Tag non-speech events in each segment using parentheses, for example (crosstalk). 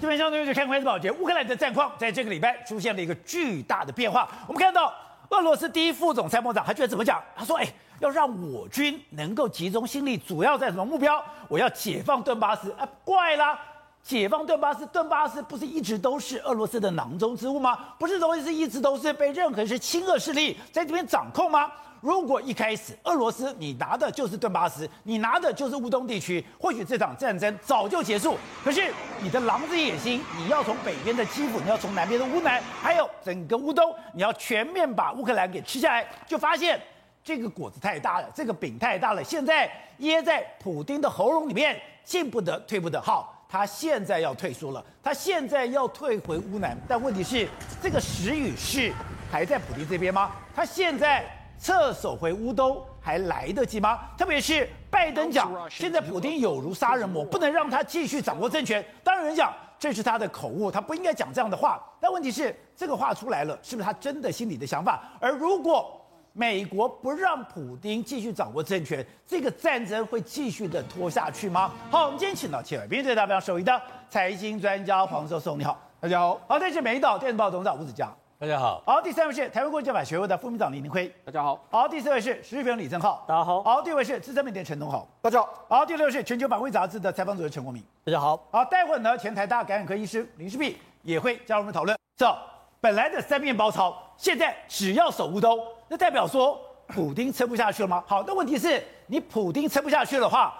这边相对于就看关系保洁，乌克兰的战况在这个礼拜出现了一个巨大的变化。我们看到俄罗斯第一副总参谋长，他觉得怎么讲？他说：“哎，要让我军能够集中心力，主要在什么目标？我要解放顿巴斯。”啊，怪啦！解放顿巴斯，顿巴斯不是一直都是俄罗斯的囊中之物吗？不是东西是一直都是被任何是亲俄势力在这边掌控吗？如果一开始俄罗斯你拿的就是顿巴斯，你拿的就是乌东地区，或许这场战争早就结束。可是你的狼子野心，你要从北边的基辅，你要从南边的乌南，还有整个乌东，你要全面把乌克兰给吃下来，就发现这个果子太大了，这个饼太大了，现在噎在普丁的喉咙里面，进不得，退不得。好。他现在要退缩了，他现在要退回乌南，但问题是，这个时雨是还在普丁这边吗？他现在撤守回乌东还来得及吗？特别是拜登讲，现在普京有如杀人魔，不能让他继续掌握政权。当然人讲这是他的口误，他不应该讲这样的话。但问题是，这个话出来了，是不是他真的心里的想法？而如果美国不让普京继续掌握政权，这个战争会继续的拖下去吗？好，我们今天请到前面最代表首席的财经专家黄教授，你好，大家好。好，这是美丽岛电视报董事长吴子嘉，大家好。好，第三位是台湾国际法学会的副秘书长李明辉，大家好。好，第四位是时事评论李正浩，大家好。好，第五位是资深媒体陈东豪，大家好。好，第六位是全球版会杂志的采访主任陈国明，大家好。好，待会儿呢，前台大感染科医师林世璧也会加入我们讨论。这本来的三面包抄，现在只要守乌东，那代表说。普丁撑不下去了吗？好，那问题是你普丁撑不下去的话，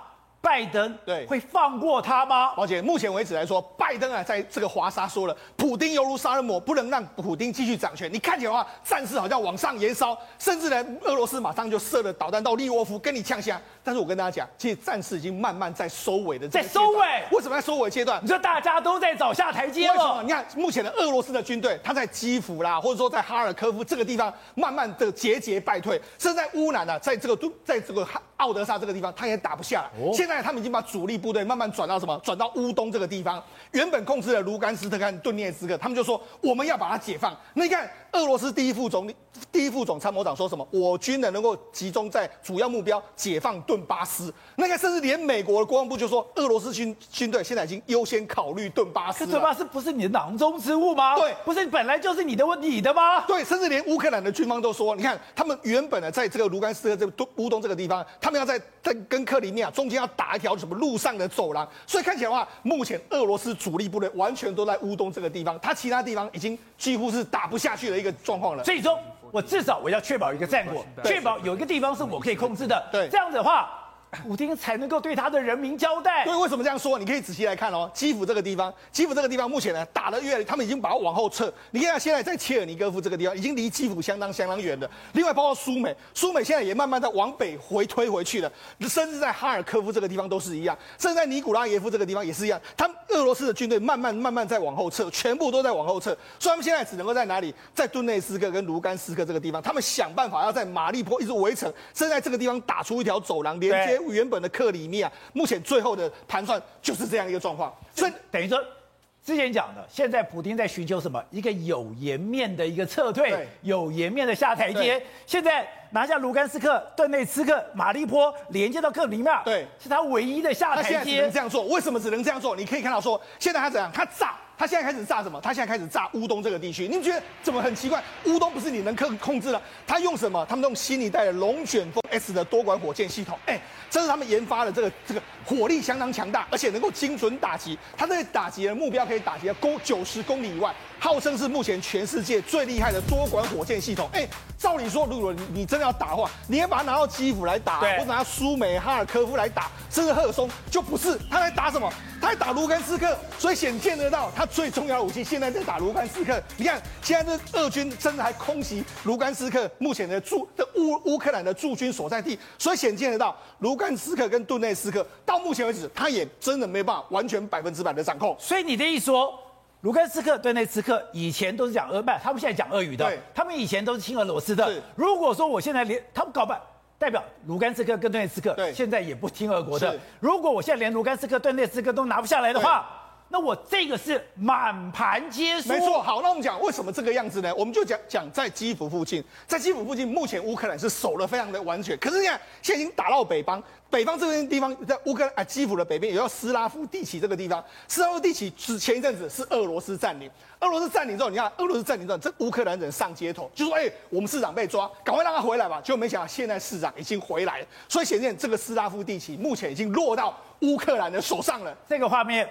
拜登对会放过他吗？而且目前为止来说，拜登啊，在这个华沙说了，普丁犹如杀人魔，不能让普丁继续掌权。你看起来的话，战事好像往上延烧，甚至呢，俄罗斯马上就射了导弹到利沃夫，跟你呛下。但是我跟大家讲，其实战事已经慢慢在收尾的，在收尾。为什么在收尾阶段？你说大家都在找下台阶了。为什么？你看目前的俄罗斯的军队，他在基辅啦，或者说在哈尔科夫这个地方，慢慢的节节败退。甚至在乌南呢，在这个都，在这个奥德萨这个地方，他也打不下来。现在他们已经把主力部队慢慢转到什么？转到乌东这个地方。原本控制了卢甘斯克跟顿涅茨克，他们就说我们要把它解放。那你看，俄罗斯第一副总理、第一副总参谋长说什么？我军呢能够集中在主要目标，解放顿巴斯。那个甚至连美国的国防部就说，俄罗斯军军队现在已经优先考虑顿巴斯。顿巴斯不是你的囊中之物吗？对，不是本来就是你的问你的吗？对，甚至连乌克兰的军方都说，你看他们原本呢在这个卢甘斯克这个乌东这个地方，他们要在在跟克里米亚中间要打一条什么路上的走廊，所以看起来的话，目前俄罗斯主力部队完全都在乌东这个地方，他其他地方已经几乎是打不下去的一个状况了。所以说，我至少我要确保一个战果，确保有一个地方是我可以控制的。对，这样子的话。普丁才能够对他的人民交代。对，为什么这样说？你可以仔细来看哦。基辅这个地方，基辅这个地方目前呢打得越，他们已经把它往后撤。你看现在在切尔尼戈夫这个地方，已经离基辅相当相当远的。另外包括苏美，苏美现在也慢慢在往北回推回去了。甚至在哈尔科夫这个地方都是一样，甚至在尼古拉耶夫这个地方也是一样。他们俄罗斯的军队慢慢慢慢在往后撤，全部都在往后撤。所以他们现在只能够在哪里？在顿内斯克跟卢甘斯克这个地方，他们想办法要在马利坡一直围城，甚至在这个地方打出一条走廊，连接原本的克里。里面啊，目前最后的盘算就是这样一个状况，所以等于说，之前讲的，现在普丁在寻求什么？一个有颜面的一个撤退，对有颜面的下台阶。现在拿下卢甘斯克、顿内茨克、马利坡，连接到克里米亚，对，是他唯一的下台阶。他现在只能这样做，为什么只能这样做？你可以看到说，现在他怎样？他炸。他现在开始炸什么？他现在开始炸乌东这个地区。你们觉得怎么很奇怪？乌东不是你能控控制的？他用什么？他们用新一代的龙卷风 S 的多管火箭系统。哎，这是他们研发的这个这个火力相当强大，而且能够精准打击。他这个打击的目标可以打击公九十公里以外，号称是目前全世界最厉害的多管火箭系统。哎，照理说，如果你你真的要打的话，你要把它拿到基辅来打，对或者拿苏美、哈尔科夫来打，甚至赫尔松，就不是。他在打什么？他在打卢甘斯克。所以显见得到，他最重要的武器。现在在打卢甘斯克，你看现在这俄军真的还空袭卢甘斯克目前的驻的乌乌克兰的驻军所在地，所以显见得到卢甘斯克跟顿内斯克到目前为止，他也真的没办法完全百分之百的掌控。所以你的意思说，卢甘斯克、顿内斯克以前都是讲俄，语，他们现在讲俄语的，他们以前都是亲俄罗斯的。如果说我现在连他们搞办，代表卢甘斯克跟顿内斯克，现在也不听俄国的。如果我现在连卢甘斯克、顿内斯克都拿不下来的话。那我这个是满盘皆输。没错，好，那我们讲为什么这个样子呢？我们就讲讲在基辅附近，在基辅附近，目前乌克兰是守得非常的完全。可是你看，现在已经打到北方，北方这边地方在乌克兰啊，基辅的北边也叫斯拉夫地区这个地方，斯拉夫地区是前一阵子是俄罗斯占领，俄罗斯占领之后，你看俄罗斯占领之后，这乌克兰人上街头就说：“哎、我们市长被抓，赶快让他回来吧。”结果没想到现在市长已经回来了，所以显现这个斯拉夫地区目前已经落到乌克兰的手上了。这个画面。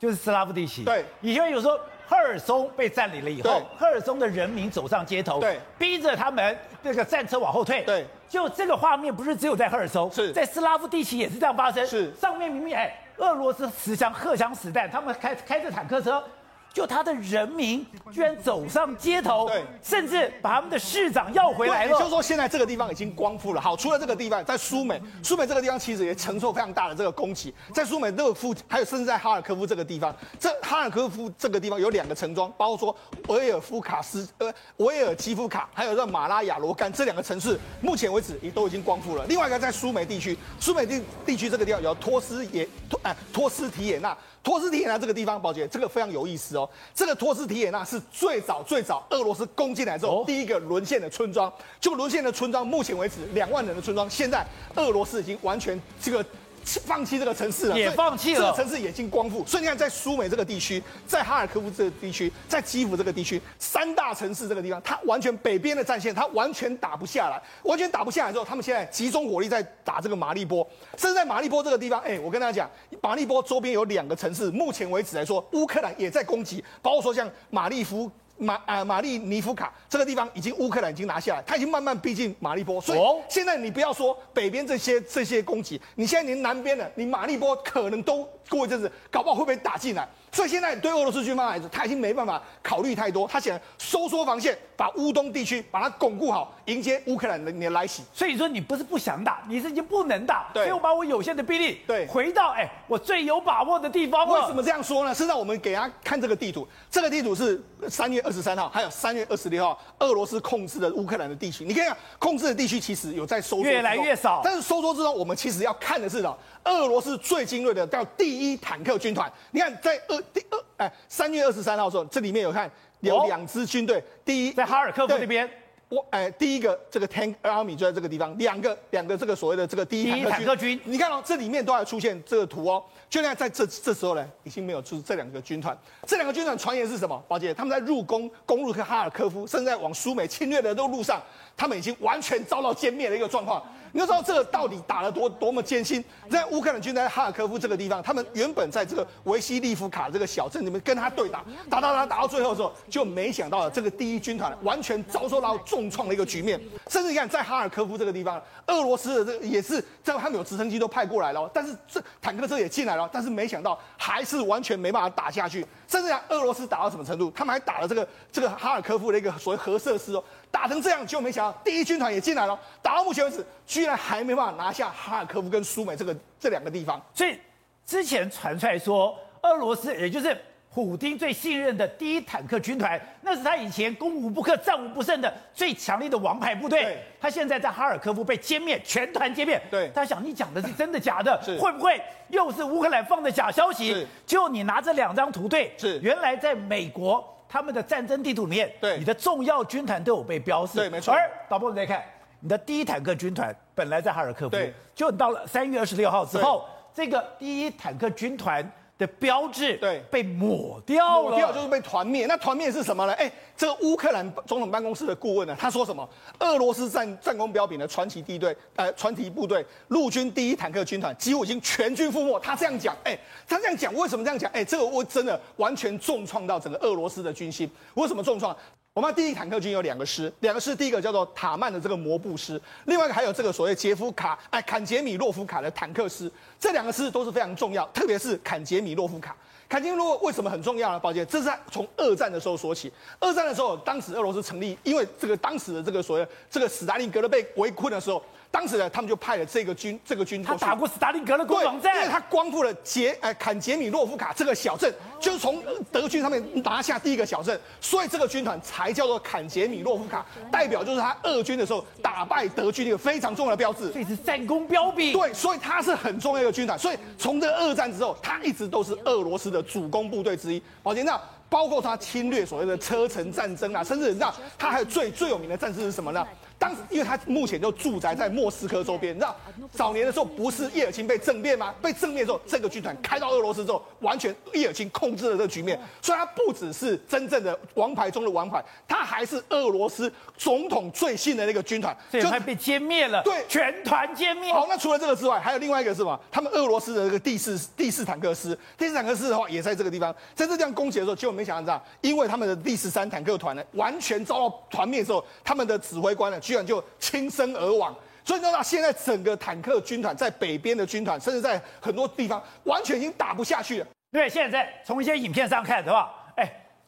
就是斯拉夫地区。对，以前有说赫尔松被占领了以后，赫尔松的人民走上街头，对，逼着他们这个战车往后退。对，就这个画面不是只有在赫尔松，是在斯拉夫地区也是这样发生。是，上面明明哎，俄罗斯持枪、荷枪实弹，他们开开着坦克车。就他的人民居然走上街头，对，甚至把他们的市长要回来了。就是说，现在这个地方已经光复了。好，除了这个地方，在苏美，苏美这个地方其实也承受非常大的这个攻击。在苏美勒夫，还有甚至在哈尔科夫这个地方，这哈尔科夫这个地方有两个城庄，包括说维尔夫卡斯、呃维尔基夫卡，还有这马拉亚罗干这两个城市，目前为止也都已经光复了。另外一个在苏美地区，苏美地地区这个地方有托斯也托哎托斯提也纳。托斯提也纳这个地方，宝杰，这个非常有意思哦。这个托斯提也纳是最早最早俄罗斯攻进来之后第一个沦陷的村庄。就沦陷的村庄，目前为止两万人的村庄，现在俄罗斯已经完全这个。放弃这个城市了，也放弃了。这个城市已经光复，所以你看，在苏美这个地区，在哈尔科夫这个地区，在基辅这个地区，三大城市这个地方，它完全北边的战线，它完全打不下来，完全打不下来之后，他们现在集中火力在打这个马利波，甚至在马利波这个地方，哎，我跟大家讲，马利波周边有两个城市，目前为止来说，乌克兰也在攻击，包括说像马利夫。马啊马利尼夫卡这个地方已经乌克兰已经拿下来，他已经慢慢逼近马利波，所以现在你不要说北边这些这些攻击，你现在连南边的你马利波可能都过一阵子，搞不好会被打进来？所以现在对俄罗斯军方来说，他已经没办法考虑太多，他想收缩防线，把乌东地区把它巩固好，迎接乌克兰的来袭。所以说你不是不想打，你是已经不能打。所以我把我有限的兵力对回到哎我最有把握的地方。为什么这样说呢？是让我们给大家看这个地图，这个地图是三月二十三号，还有三月二十六号，俄罗斯控制的乌克兰的地区。你看看控制的地区其实有在收缩，越来越少。但是收缩之后，我们其实要看的是什么？俄罗斯最精锐的叫第一坦克军团。你看在二第二哎三月二十三号的时候，这里面有看有两支军队，第一在哈尔科夫那边。我哎，第一个这个 Tank Army 就在这个地方，两个两个这个所谓的这个第一坦克军，你看哦，这里面都还出现这个图哦。就那在这这时候呢，已经没有出这两个军团。这两个军团传言是什么？宝姐，他们在入攻攻入哈尔科夫，甚至在往苏美侵略的这个路上，他们已经完全遭到歼灭的一个状况。你要知道这个到底打了多多么艰辛。在乌克兰军在哈尔科夫这个地方，他们原本在这个维西利夫卡这个小镇里面跟他对打，打打打打到最后的时候，就没想到这个第一军团完全遭受到重创的一个局面。甚至你看，在哈尔科夫这个地方，俄罗斯的这个也是，这他们有直升机都派过来了，但是这坦克车也进来了，但是没想到还是完全没办法打下去。甚至俄罗斯打到什么程度？他们还打了这个这个哈尔科夫的一个所谓核设施哦，打成这样，就没想到第一军团也进来了，打到目前为止，居然还没办法拿下哈尔科夫跟苏美这个这两个地方。所以之前传出来说，俄罗斯也就是。普丁最信任的第一坦克军团，那是他以前攻无不克、战无不胜的最强力的王牌部队。他现在在哈尔科夫被歼灭，全团歼灭。对，他想你讲的是真的假的？是会不会又是乌克兰放的假消息？是，就你拿这两张图对，是原来在美国他们的战争地图里面，对，你的重要军团都有被标示。对，没错。而导播你再看，你的第一坦克军团本来在哈尔科夫，对，就到了三月二十六号之后，这个第一坦克军团。的标志对被抹掉了，抹掉就是被团灭。那团灭是什么呢？哎，这个乌克兰总统办公室的顾问呢，他说什么？俄罗斯战战功彪炳的传奇地队，呃，传奇部队陆军第一坦克军团几乎已经全军覆没。他这样讲，哎，他这样讲，为什么这样讲？哎，这个我真的完全重创到整个俄罗斯的军心。为什么重创？我们第一坦克军有两个师，两个师，第一个叫做塔曼的这个摩步师，另外一个还有这个所谓杰夫卡哎坎杰米洛夫卡的坦克师，这两个师都是非常重要，特别是坎杰米洛夫卡。坎杰米洛为什么很重要呢？宝杰，这是在从二战的时候说起。二战的时候，当时俄罗斯成立，因为这个当时的这个所谓这个斯大林格勒被围困的时候。当时呢，他们就派了这个军，这个军他打过斯大林格勒攻防战，因为他光复了杰，呃，坎杰米洛夫卡这个小镇，就是从德军上面拿下第一个小镇，所以这个军团才叫做坎杰米洛夫卡，代表就是他俄军的时候打败德军一个非常重要的标志，所以是战功彪炳。对，所以他是很重要的军团，所以从这个二战之后，他一直都是俄罗斯的主攻部队之一。宝杰，那包括他侵略所谓的车臣战争啊，甚至你知道他还有最最有名的战士是什么呢？当时，因为他目前就住宅在莫斯科周边，你知道早年的时候不是叶尔钦被政变吗？被政变之后，这个军团开到俄罗斯之后，完全叶尔钦控制了这个局面，所以他不只是真正的王牌中的王牌，他还是俄罗斯总统最信的那个军团，就还被歼灭了，对，全团歼灭。好，那除了这个之外，还有另外一个是什么？他们俄罗斯的这个第四第四坦克师，第四坦克师的话也在这个地方，在这地方攻击的时候，结果没想到这样，因为他们的第十三坦克团呢，完全遭到团灭之后，他们的指挥官呢，居然就轻生而亡，所以你知道现在整个坦克军团在北边的军团，甚至在很多地方，完全已经打不下去了。对，现在从一些影片上看的话，哎，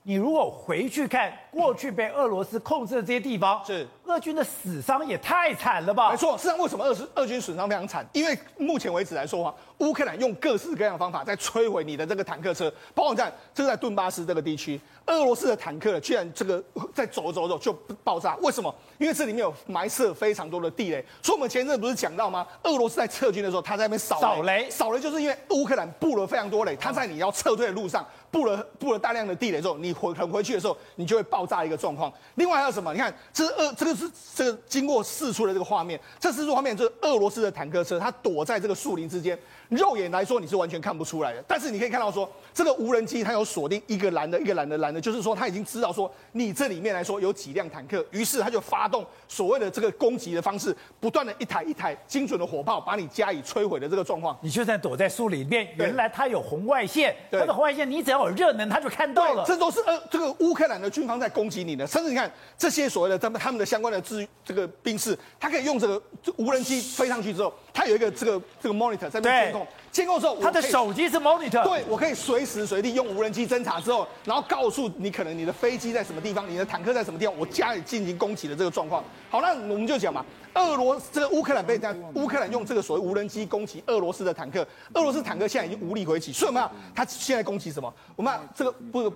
你如果回去看过去被俄罗斯控制的这些地方，是俄军的死伤也太惨了吧？没错，实际上为什么俄俄军损伤非常惨？因为目前为止来说话，乌克兰用各式各样的方法在摧毁你的这个坦克车，包括在这是在顿巴斯这个地区。俄罗斯的坦克居然这个在走走走就爆炸，为什么？因为这里面有埋设非常多的地雷。所以我们前阵不是讲到吗？俄罗斯在撤军的时候，他在那边扫雷，扫雷就是因为乌克兰布了非常多雷，他在你要撤退的路上布了布了大量的地雷之后，你回回回去的时候，你就会爆炸一个状况。另外还有什么？你看，这是俄这个是这个经过四处的这个画面，这四处画面就是俄罗斯的坦克车，它躲在这个树林之间。肉眼来说你是完全看不出来的，但是你可以看到说这个无人机它有锁定一个蓝的，一个蓝的蓝的，就是说它已经知道说你这里面来说有几辆坦克，于是它就发动所谓的这个攻击的方式，不断的一台一台精准的火炮把你加以摧毁的这个状况。你就算躲在树里面，原来它有红外线，它的红外线你只要有热能，它就看到了。这都是呃这个乌克兰的军方在攻击你的，甚至你看这些所谓的他们他们的相关的资这个兵士，他可以用这个无人机飞上去之后，它有一个这个这个 monitor 在那边监控。监控之后，他的手机是 monitor，对，我可以随时随地用无人机侦查之后，然后告诉你可能你的飞机在什么地方，你的坦克在什么地方，我家里进行攻击的这个状况。好，那我们就讲嘛，俄罗斯这个乌克兰被这样，乌克兰用这个所谓无人机攻击俄罗斯的坦克，俄罗斯坦克现在已经无力回击，所以我们要他现在攻击什么？我们这个不，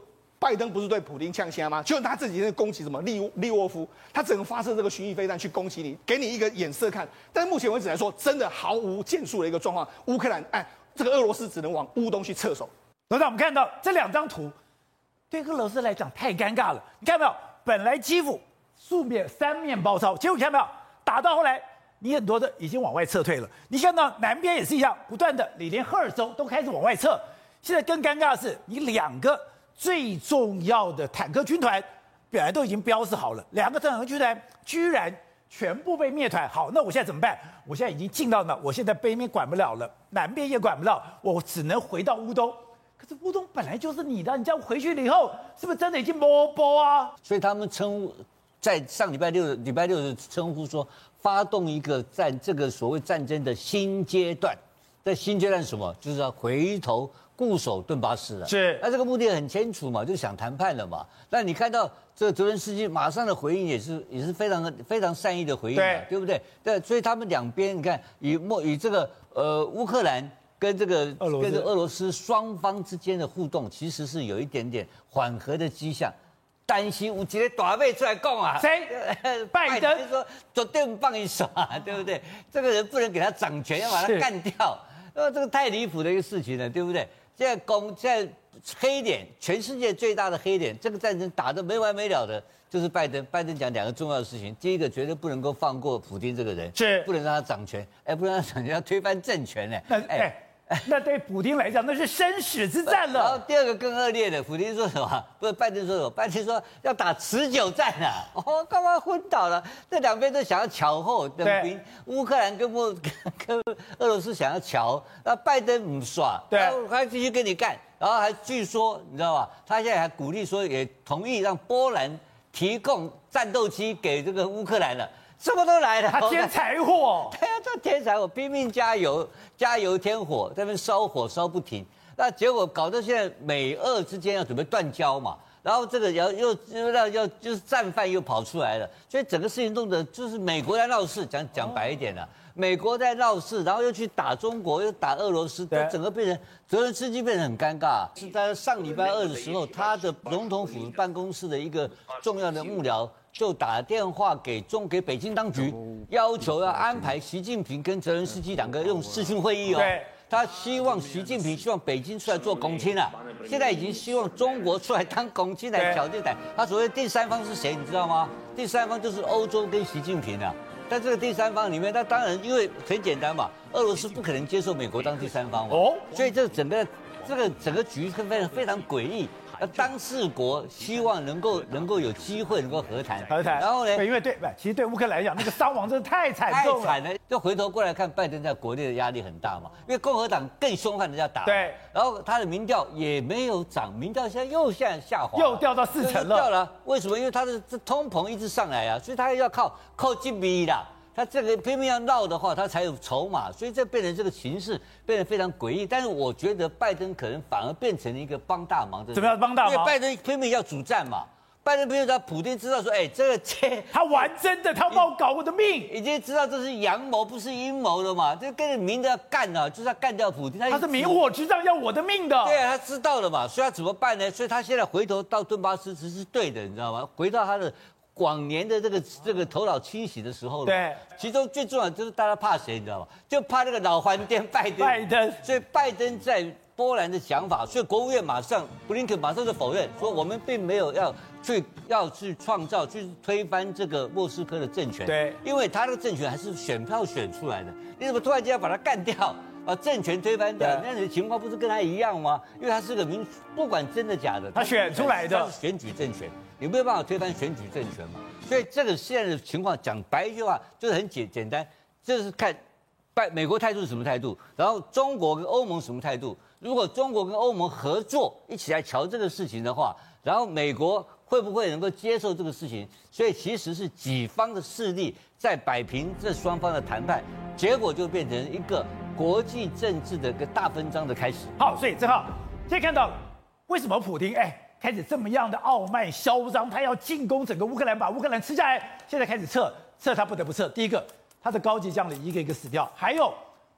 拜登不是对普丁呛声吗？就他自己在攻击什么利利沃夫，他只能发射这个巡弋飞弹去攻击你，给你一个眼色看。但是目前为止来说，真的毫无建树的一个状况。乌克兰哎。这个俄罗斯只能往乌东去撤手。那，我们看到这两张图，对俄罗斯来讲太尴尬了。你看到没有？本来基辅四面三面包抄，结果你看到没有？打到后来，你很多的已经往外撤退了。你看到南边也是一样，不断的，你连赫尔松都开始往外撤。现在更尴尬的是，你两个最重要的坦克军团本来都已经标示好了，两个坦克军团居然。全部被灭团，好，那我现在怎么办？我现在已经进到那，我现在北边管不了了，南边也管不了，我只能回到乌东。可是乌东本来就是你的，你这样回去了以后，是不是真的已经摸波啊？所以他们称在上礼拜六礼拜六的称呼说，发动一个战这个所谓战争的新阶段。在新阶段什么？就是要回头固守顿巴斯了。是，那这个目的很清楚嘛，就想谈判了嘛。那你看到这个泽连斯基马上的回应也是也是非常非常善意的回应，对，对不对？对，所以他们两边你看以莫以这个呃乌克兰跟这个跟这个俄罗斯双方之间的互动，其实是有一点点缓和的迹象。担心我今天短背出来讲啊，谁？(laughs) 拜登说绝对不放一手啊，对不对？这个人不能给他掌权，要把他干掉。呃，这个太离谱的一个事情了，对不对？现在攻，现在黑点，全世界最大的黑点，这个战争打得没完没了的，就是拜登。拜登讲两个重要的事情，第一个绝对不能够放过普京这个人，是不能让他掌权，哎，不能让他掌权，要推翻政权呢，哎。(laughs) 那对普丁来讲，那是生死之战了。然后第二个更恶劣的，普丁说什么？不是拜登说什么？拜登说要打持久战啊！哦，干嘛昏倒了？这两边都想要巧后等兵，乌克兰跟莫跟俄罗斯想要桥，那拜登不耍，对，还继续跟你干，然后还据说你知道吧？他现在还鼓励说，也同意让波兰提供战斗机给这个乌克兰了。这么都来了，他添柴火，对呀，这天才，我，拼命加油，加油添火，在那边烧火烧不停，那结果搞到现在美俄之间要准备断交嘛，然后这个要又又让要就是战犯又跑出来了，所以整个事情弄得就是美国在闹事，讲讲白一点了，美国在闹事，然后又去打中国，又打俄罗斯，整个变成泽连斯基变得很尴尬。是在上礼拜二的时候，他的总统府办公室的一个重要的幕僚。就打电话给中给北京当局，要求要安排习近平跟泽连斯基两个用视讯会议哦。对，他希望习近平希望北京出来做公亲了，现在已经希望中国出来当公亲来挑战台。他所谓第三方是谁，你知道吗？第三方就是欧洲跟习近平啊。但这个第三方里面，那当然因为很简单嘛，俄罗斯不可能接受美国当第三方哦，所以这整个这个整个局是非常非常诡异。那，当事国希望能够能够有机会能够和谈，和谈。然后呢？因为对，其实对乌克兰来讲，那个伤亡真的太惨重了。太惨了。就回头过来看，拜登在国内的压力很大嘛，因为共和党更凶悍的要打。对。然后他的民调也没有涨，民调现在又现在下滑，又掉到四成了。掉了。为什么？因为他的这通膨一直上来啊，所以他要靠靠金币的。他这个拼命要闹的话，他才有筹码，所以这变成这个形势变得非常诡异。但是我觉得拜登可能反而变成了一个帮大忙的。怎么样帮大忙？因为拜登拼命要主战嘛，拜登偏偏他普京知道说，哎，这个切 (laughs) 他玩真的，他要帮我搞我的命，已经知道这是阳谋，不是阴谋了嘛，就跟着明着要干啊，就是要干掉普京。他是明火执仗要我的命的。对啊，他知道了嘛，所以他怎么办呢？所以他现在回头到顿巴斯其实是对的，你知道吗？回到他的。往年的这个这个头脑清醒的时候，对，其中最重要就是大家怕谁，你知道吗？就怕那个老黄颠拜登。拜登，所以拜登在波兰的想法，所以国务院马上布林肯马上就否认，说我们并没有要去要去创造去推翻这个莫斯科的政权。对，因为他那个政权还是选票选出来的，你怎么突然间要把他干掉？把政权推翻掉？那你的情况不是跟他一样吗？因为他是个民，不管真的假的，他选出来的选举政权。你没有办法推翻选举政权嘛？所以这个现在的情况讲白一句话就是很简简单，就是看拜美国态度是什么态度，然后中国跟欧盟什么态度。如果中国跟欧盟合作一起来瞧这个事情的话，然后美国会不会能够接受这个事情？所以其实是几方的势力在摆平这双方的谈判，结果就变成一个国际政治的一个大分章的开始。好，所以正好现在看到为什么普京哎？开始这么样的傲慢嚣张，他要进攻整个乌克兰，把乌克兰吃下来。现在开始撤，撤他不得不撤。第一个，他的高级将领一个一个死掉，还有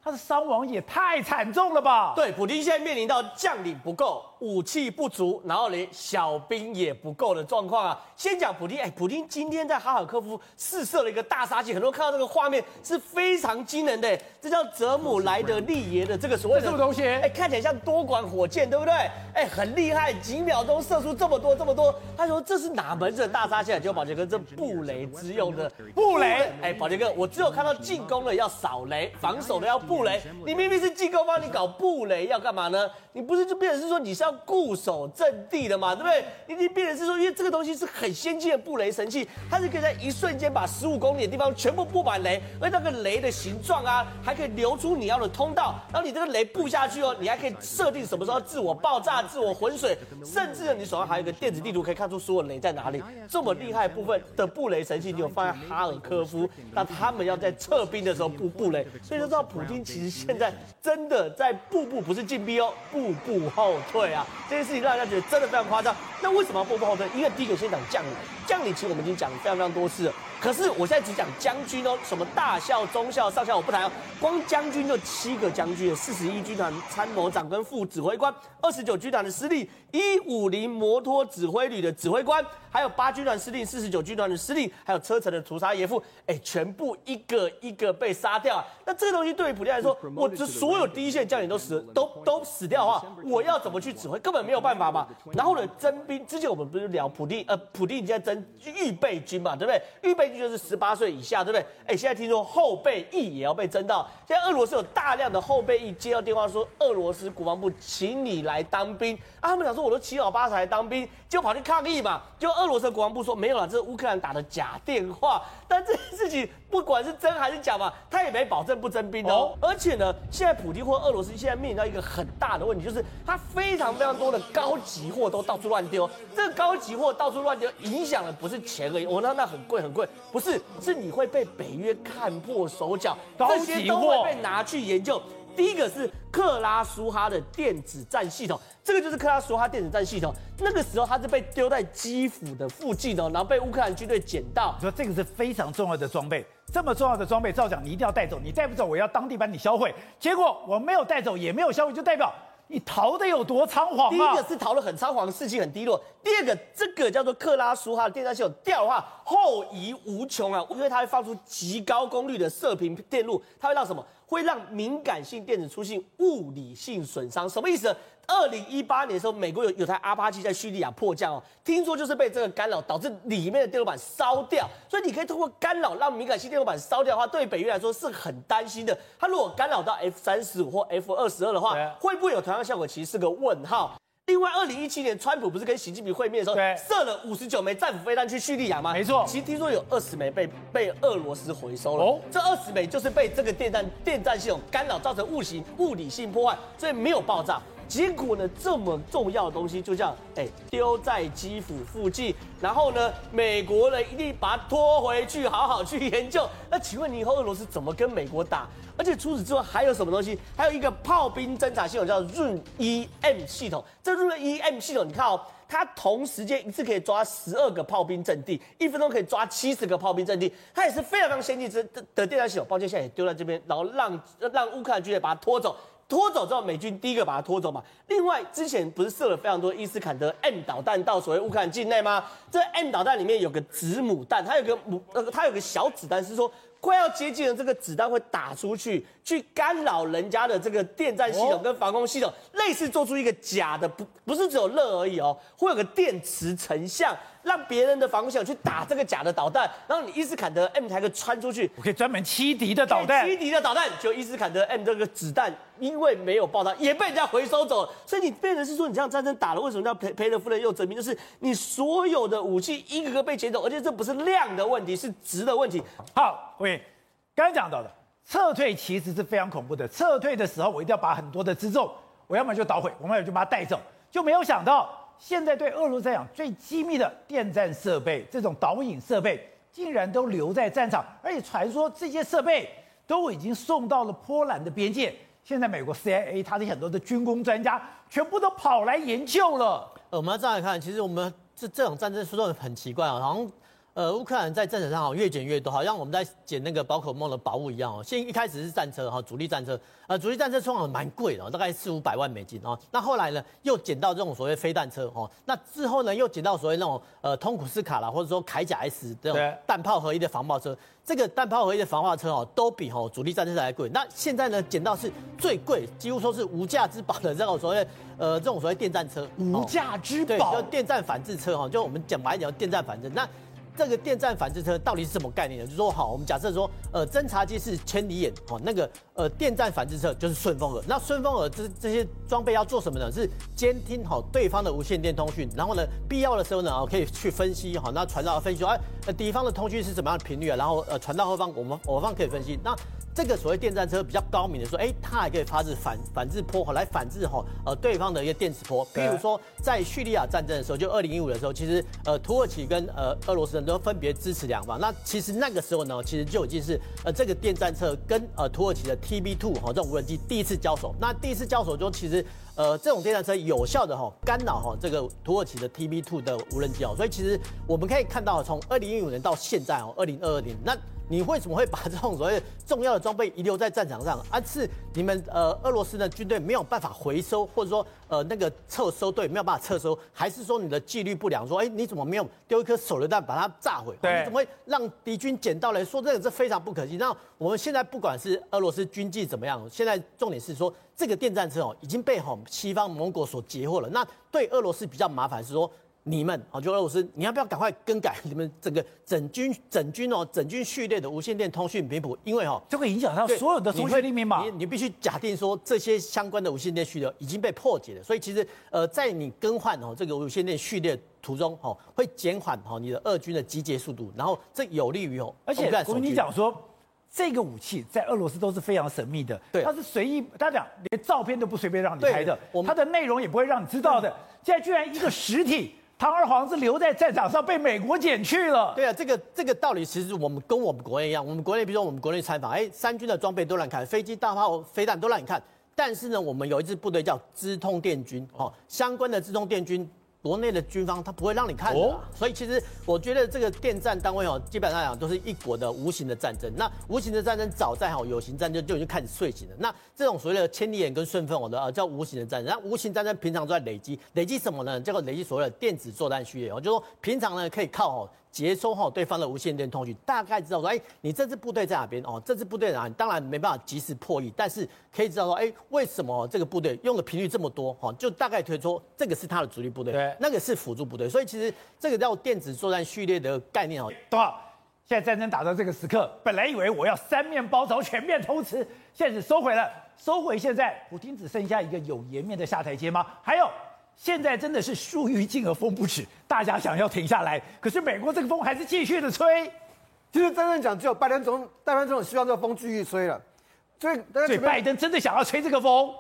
他的伤亡也太惨重了吧？对，普丁现在面临到将领不够。武器不足，然后连小兵也不够的状况啊！先讲普丁，哎，普丁今天在哈尔科夫试射了一个大杀器，很多人看到这个画面是非常惊人的，这叫泽姆莱德利耶的这个所谓的什么东西？哎，看起来像多管火箭，对不对？哎，很厉害，几秒钟射出这么多这么多。他说这是哪门子的大杀器？就宝杰哥，这布雷之用的布雷。哎，宝杰哥，我只有看到进攻的要扫雷，防守的要布布雷。你明明是进攻方，你搞布雷要干嘛呢？你不是就变成是说你是要固守阵地的嘛，对不对？你你变成是说，因为这个东西是很先进的布雷神器，它是可以在一瞬间把十五公里的地方全部布满雷，而那个雷的形状啊，还可以留出你要的通道。然后你这个雷布下去哦，你还可以设定什么时候自我爆炸、自我浑水，甚至你手上还有一个电子地图，可以看出所有雷在哪里。这么厉害部分的布雷神器，你有放在哈尔科夫，那他们要在撤兵的时候布布雷，所以就知道普其实现在真的在步步不是进逼哦，步步后退啊！这件事情让大家觉得真的非常夸张。那为什么步步后退？因为第一个先讲将领，将领其实我们已经讲了非常非常多次了。可是我现在只讲将军哦，什么大校、中校、上校我不谈哦。光将军就七个将军，四十一军团参谋长跟副指挥官，二十九军团的司令，一五零摩托指挥旅的指挥官，还有八军团司令、四十九军团的司令，还有车臣的屠杀耶夫，哎，全部一个一个被杀掉啊。那这个东西对于普丁来说，我这所有第一线将领都死，都都死掉的话，我要怎么去指挥？根本没有办法嘛。然后呢，征兵之前我们不是聊普丁，呃，普丁现在征预备军嘛，对不对？预备。就是十八岁以下，对不对？哎，现在听说后备役也要被征到。现在俄罗斯有大量的后备役接到电话说，俄罗斯国防部请你来当兵。啊，他们想说我都七老八十来当兵，就跑去抗议嘛。就俄罗斯国防部说没有了，这是乌克兰打的假电话。但这件事情不管是真还是假嘛，他也没保证不征兵的哦。而且呢，现在普京或俄罗斯现在面临到一个很大的问题，就是他非常非常多的高级货都到处乱丢。这个高级货到处乱丢，影响的不是钱而已。我、哦、那那很贵很贵，不是，是你会被北约看破手脚，这些都会被拿去研究。第一个是克拉苏哈的电子战系统，这个就是克拉苏哈电子战系统。那个时候它是被丢在基辅的附近哦，然后被乌克兰军队捡到。你说这个是非常重要的装备，这么重要的装备，照讲你一定要带走，你带不走，我要当地把你销毁。结果我没有带走，也没有销毁，就代表你逃得有多仓皇啊。第一个是逃得很仓皇，士气很低落。第二个，这个叫做克拉苏哈的电站系统掉的话，后移无穷啊，因为它会放出极高功率的射频电路，它会让什么？会让敏感性电子出现物理性损伤。什么意思？二零一八年的时候，美国有有台阿帕奇在叙利亚迫降哦，听说就是被这个干扰导致里面的电路板烧掉。所以你可以通过干扰让敏感性电路板烧掉的话，对北约来说是很担心的。它如果干扰到 F 三十五或 F 二十二的话，会不会有同样效果？其实是个问号。另外，二零一七年，川普不是跟习近平会面的时候，对射了五十九枚战斧飞弹去叙利亚吗？没错。其实听说有二十枚被被俄罗斯回收了。哦。这二十枚就是被这个电站电站系统干扰，造成物理物理性破坏，所以没有爆炸。结果呢，这么重要的东西就这样，哎，丢在基辅附近，然后呢，美国人一定把它拖回去，好好去研究。那请问你以后俄罗斯怎么跟美国打？而且除此之外还有什么东西？还有一个炮兵侦察系统叫 Run EM 系统。这 Run EM 系统，你看哦，它同时间一次可以抓十二个炮兵阵地，一分钟可以抓七十个炮兵阵地，它也是非常非常先进的的电台系统。抱歉，现在也丢在这边，然后让让乌克兰军队把它拖走。拖走之后，美军第一个把它拖走嘛。另外，之前不是射了非常多伊斯坎德 M 导弹到所谓乌克兰境内吗？这 M 导弹里面有个子母弹，它有个母呃，它有个小子弹，是说快要接近了，这个子弹会打出去，去干扰人家的这个电站系统跟防空系统，类似做出一个假的，不不是只有热而已哦，会有个电磁成像。让别人的防空系统去打这个假的导弹，然后你伊斯坎德 M 台可穿出去，我可以专门欺敌的导弹，欺敌的导弹，就伊斯坎德 M 这个子弹，因为没有爆炸，也被人家回收走了。所以你变成是说，你这样战争打了，为什么叫赔赔了夫人又折兵？就是你所有的武器一个个被劫走，而且这不是量的问题，是值的问题。好，喂，刚才讲到的撤退其实是非常恐怖的。撤退的时候，我一定要把很多的辎重，我要么就捣毁，我要么就把它带走，就没有想到。现在对俄罗斯来讲，最机密的电站设备，这种导引设备，竟然都留在战场，而且传说这些设备都已经送到了波兰的边界。现在美国 CIA 它的很多的军工专家全部都跑来研究了。我们要这样看，其实我们这这种战争说的很奇怪啊，好像。呃，乌克兰在战场上哦越捡越多，好像我们在捡那个宝可梦的宝物一样哦。先一开始是战车哈，主力战车，呃，主力战车通常蛮贵的，大概四五百万美金哦。那后来呢，又捡到这种所谓飞弹车哦。那之后呢，又捡到所谓那种呃通古斯卡啦，或者说铠甲 S 这种弹炮合一的防爆车。这个弹炮合一的防爆车哦，都比哈主力战车还贵。那现在呢，捡到是最贵，几乎说是无价之宝的这种所谓呃这种所谓电战车，无价之宝，对，就电战反制车哈，就我们讲白一点，电战反制那。这个电站反制车到底是什么概念呢？就是说，好，我们假设说，呃，侦察机是千里眼，哦，那个呃，电战反制车就是顺风耳。那顺风耳这这些装备要做什么呢？是监听好对方的无线电通讯，然后呢，必要的时候呢，可以去分析，好，那传到分析说，哎，呃，敌方的通讯是什么样的频率啊？然后呃，传到后方，我们我方可以分析。那这个所谓电战车比较高明的说，哎，它还可以发射反反制波，来反制哈呃对方的一个电磁波。比如说在叙利亚战争的时候，就二零一五的时候，其实呃土耳其跟呃俄罗斯人都分别支持两方。那其实那个时候呢，其实就已经是呃这个电战车跟呃土耳其的 TB Two 哈这种无人机第一次交手。那第一次交手中，其实呃这种电战车有效的哈干扰哈这个土耳其的 TB Two 的无人机哦。所以其实我们可以看到，从二零一五年到现在哦，二零二二年那。你为什么会把这种所谓重要的装备遗留在战场上？而、啊、是你们呃俄罗斯的军队没有办法回收，或者说呃那个撤收队没有办法撤收，还是说你的纪律不良？说哎你怎么没有丢一颗手榴弹把它炸毁？对，你怎么会让敌军捡到来说这个是非常不可惜。那我们现在不管是俄罗斯军纪怎么样，现在重点是说这个电战车哦已经被吼西方盟国所截获了。那对俄罗斯比较麻烦是说。你们好，就俄罗斯，你要不要赶快更改你们整个整军整军哦，整军序列的无线电通讯频谱？因为哦，这会影响到所有的通讯密码。你你必须假定说这些相关的无线电序列已经被破解了，所以其实呃，在你更换哦这个无线电序列途中哦，会减缓哦你的俄军的集结速度，然后这有利于哦，而且我跟你讲说，这个武器在俄罗斯都是非常神秘的，对，它是随意，大家讲连照片都不随便让你拍的，它的内容也不会让你知道的。现在居然一个实体。堂而皇之留在战场上，被美国捡去了。对啊，这个这个道理其实我们跟我们国内一样，我们国内比如说我们国内采访，哎，三军的装备都让你看，飞机、大炮、飞弹都让你看。但是呢，我们有一支部队叫资通电军，哦，相关的资通电军国内的军方他不会让你看的、啊。所以其实我觉得这个电站单位哦，基本上来讲都是一国的无形的战争。那无形的战争早在哈有形战争就已经开始睡醒了。那这种所谓的千里眼跟顺风耳的啊，叫无形的战争。那无形战争平常都在累积，累积什么呢？叫做累积所谓的电子作战序列哦，就是说平常呢可以靠哦。接收哈对方的无线电通讯，大概知道说，哎，你这支部队在哪边哦？这支部队哪里？当然没办法及时破译，但是可以知道说，哎，为什么这个部队用的频率这么多？哈，就大概推出这个是他的主力部队，对，那个是辅助部队。所以其实这个叫电子作战序列的概念哦。多少，现在战争打到这个时刻，本来以为我要三面包抄，全面通吃，现在是收回了，收回。现在普京只剩下一个有颜面的下台阶吗？还有？现在真的是树欲静而风不止，大家想要停下来，可是美国这个风还是继续的吹。其实真正讲，只有拜登总统，拜登总统希望这个风继续吹了。所以，所以拜登真的想要吹这个风？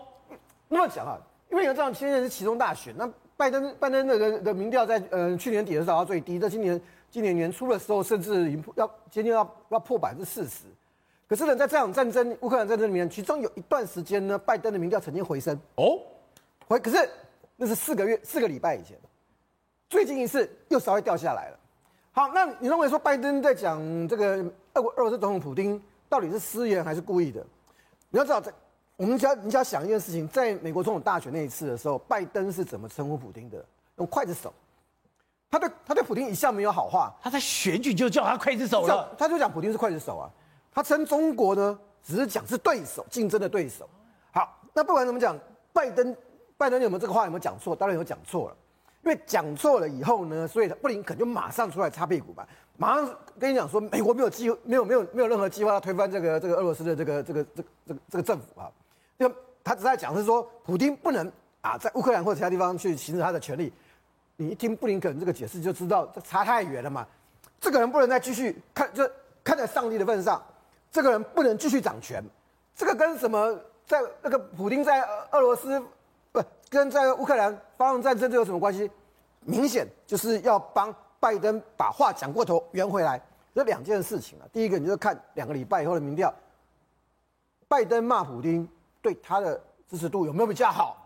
那么讲啊，因为你知道现在是其中大选，那拜登拜登的的民调在呃去年底的时候到最低，在今年今年年初的时候，甚至已经要接近要要破百分之四十。可是呢，在这场战争乌克兰战争里面，其中有一段时间呢，拜登的民调曾经回升哦，回可是。那是四个月、四个礼拜以前，最近一次又稍微掉下来了。好，那你认为说拜登在讲这个俄国俄罗斯总统普京到底是失言还是故意的？你要知道，在我们只要你只要想一件事情，在美国总统大选那一次的时候，拜登是怎么称呼普京的？用刽子手。他对他对普京一向没有好话，他在选举就叫他刽子手了，他就讲普京是刽子手啊。他称中国呢，只是讲是对手，竞争的对手。好，那不管怎么讲，拜登。拜登有没有这个话有没有讲错？当然有讲错了，因为讲错了以后呢，所以布林肯就马上出来擦屁股吧，马上跟你讲说，美国没有计，没有没有没有任何计划要推翻这个这个俄罗斯的这个这个这个这个这个政府啊，就他只在讲是说，普丁不能啊在乌克兰或其他地方去行使他的权利。你一听布林肯这个解释就知道，这差太远了嘛，这个人不能再继续看，就看在上帝的份上，这个人不能继续掌权，这个跟什么在那个普丁在俄罗斯。不跟在乌克兰发动战争这有什么关系？明显就是要帮拜登把话讲过头圆回来，这两件事情啊。第一个，你就看两个礼拜以后的民调，拜登骂普丁对他的支持度有没有比较好？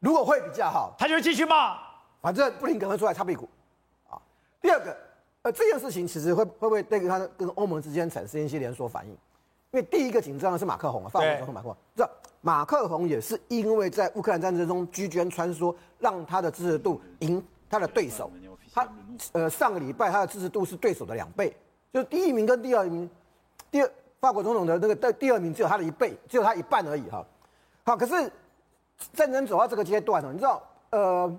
如果会比较好，他就会继续骂，反正布林肯会出来擦屁股啊。第二个，呃，这件事情其实会会不会对他跟欧盟之间产生一些连锁反应？因为第一个紧张的是马克宏啊，法国总统马克宏，这。马克宏也是因为在乌克兰战争中居间穿梭，让他的支持度赢他的对手。他呃上个礼拜他的支持度是对手的两倍，就是第一名跟第二名，第二法国总统的那个第二名只有他的一倍，只有他一半而已哈。好，可是战争走到这个阶段了，你知道呃，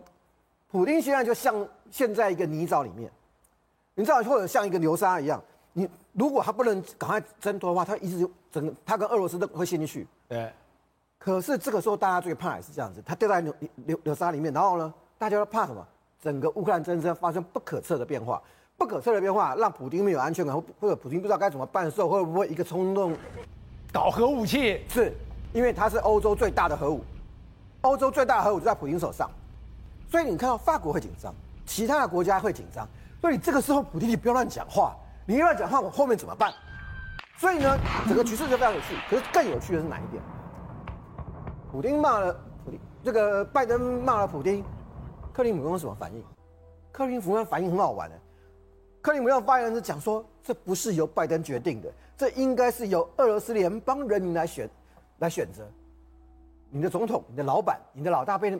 普丁现在就像陷在一个泥沼里面，你知道或者像一个流沙一样，你如果他不能赶快挣脱的话，他一直就整个他跟俄罗斯都会陷进去。对。可是这个时候，大家最怕也是这样子，他掉在流流流沙里面，然后呢，大家都怕什么？整个乌克兰战争发生不可测的变化，不可测的变化让普京没有安全感，或者普京不知道该怎么办的时候，会不会一个冲动搞核武器？是，因为它是欧洲最大的核武，欧洲最大的核武就在普京手上，所以你看到法国会紧张，其他的国家会紧张，所以这个时候普京你不要乱讲话，你一乱讲话，我后面怎么办？所以呢，整个局势就非常有趣。可是更有趣的是哪一点？普丁骂了普丁，这个拜登骂了普丁，克里姆林宫什么反应？克里姆林宫反应很好玩的，克里姆用发言人讲说，这不是由拜登决定的，这应该是由俄罗斯联邦人民来选，来选择。你的总统、你的老板、你的老大被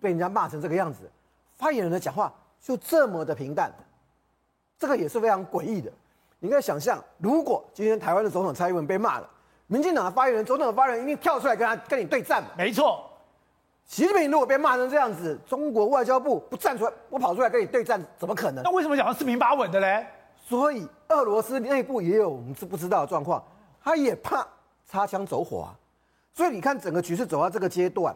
被人家骂成这个样子，发言人的讲话就这么的平淡，这个也是非常诡异的。你可以想象，如果今天台湾的总统蔡英文被骂了。民进党的发言人、总统的发言人一定跳出来跟他跟你对战。没错，习近平如果被骂成这样子，中国外交部不站出来，不跑出来跟你对战，怎么可能？那为什么讲的四平八稳的嘞？所以俄罗斯内部也有我们知不知道的状况，他也怕擦枪走火啊。所以你看整个局势走到这个阶段，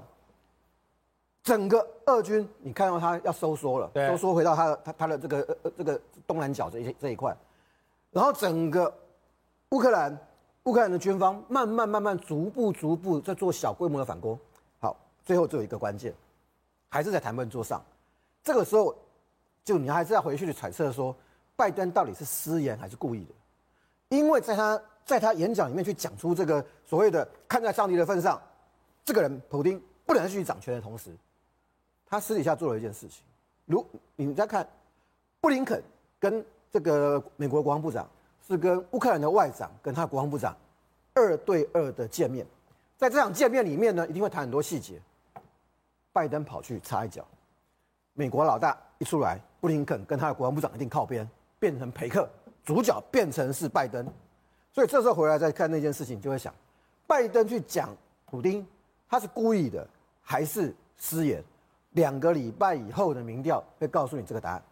整个俄军你看到他要收缩了，收缩回到他的他他的这个呃这个东南角这一这一块，然后整个乌克兰。乌克兰的军方慢慢慢慢逐步逐步在做小规模的反攻，好，最后只有一个关键，还是在谈判桌上。这个时候，就你还是要回去揣测说，拜登到底是失言还是故意的？因为在他在他演讲里面去讲出这个所谓的看在上帝的份上，这个人普丁不能继续掌权的同时，他私底下做了一件事情，如你再看，布林肯跟这个美国国防部长是跟乌克兰的外长跟他国防部长二对二的见面，在这场见面里面呢，一定会谈很多细节。拜登跑去插一脚，美国老大一出来，布林肯跟他的国防部长一定靠边，变成陪客，主角变成是拜登。所以这时候回来再看那件事情，就会想，拜登去讲普丁，他是故意的还是失言？两个礼拜以后的民调会告诉你这个答案。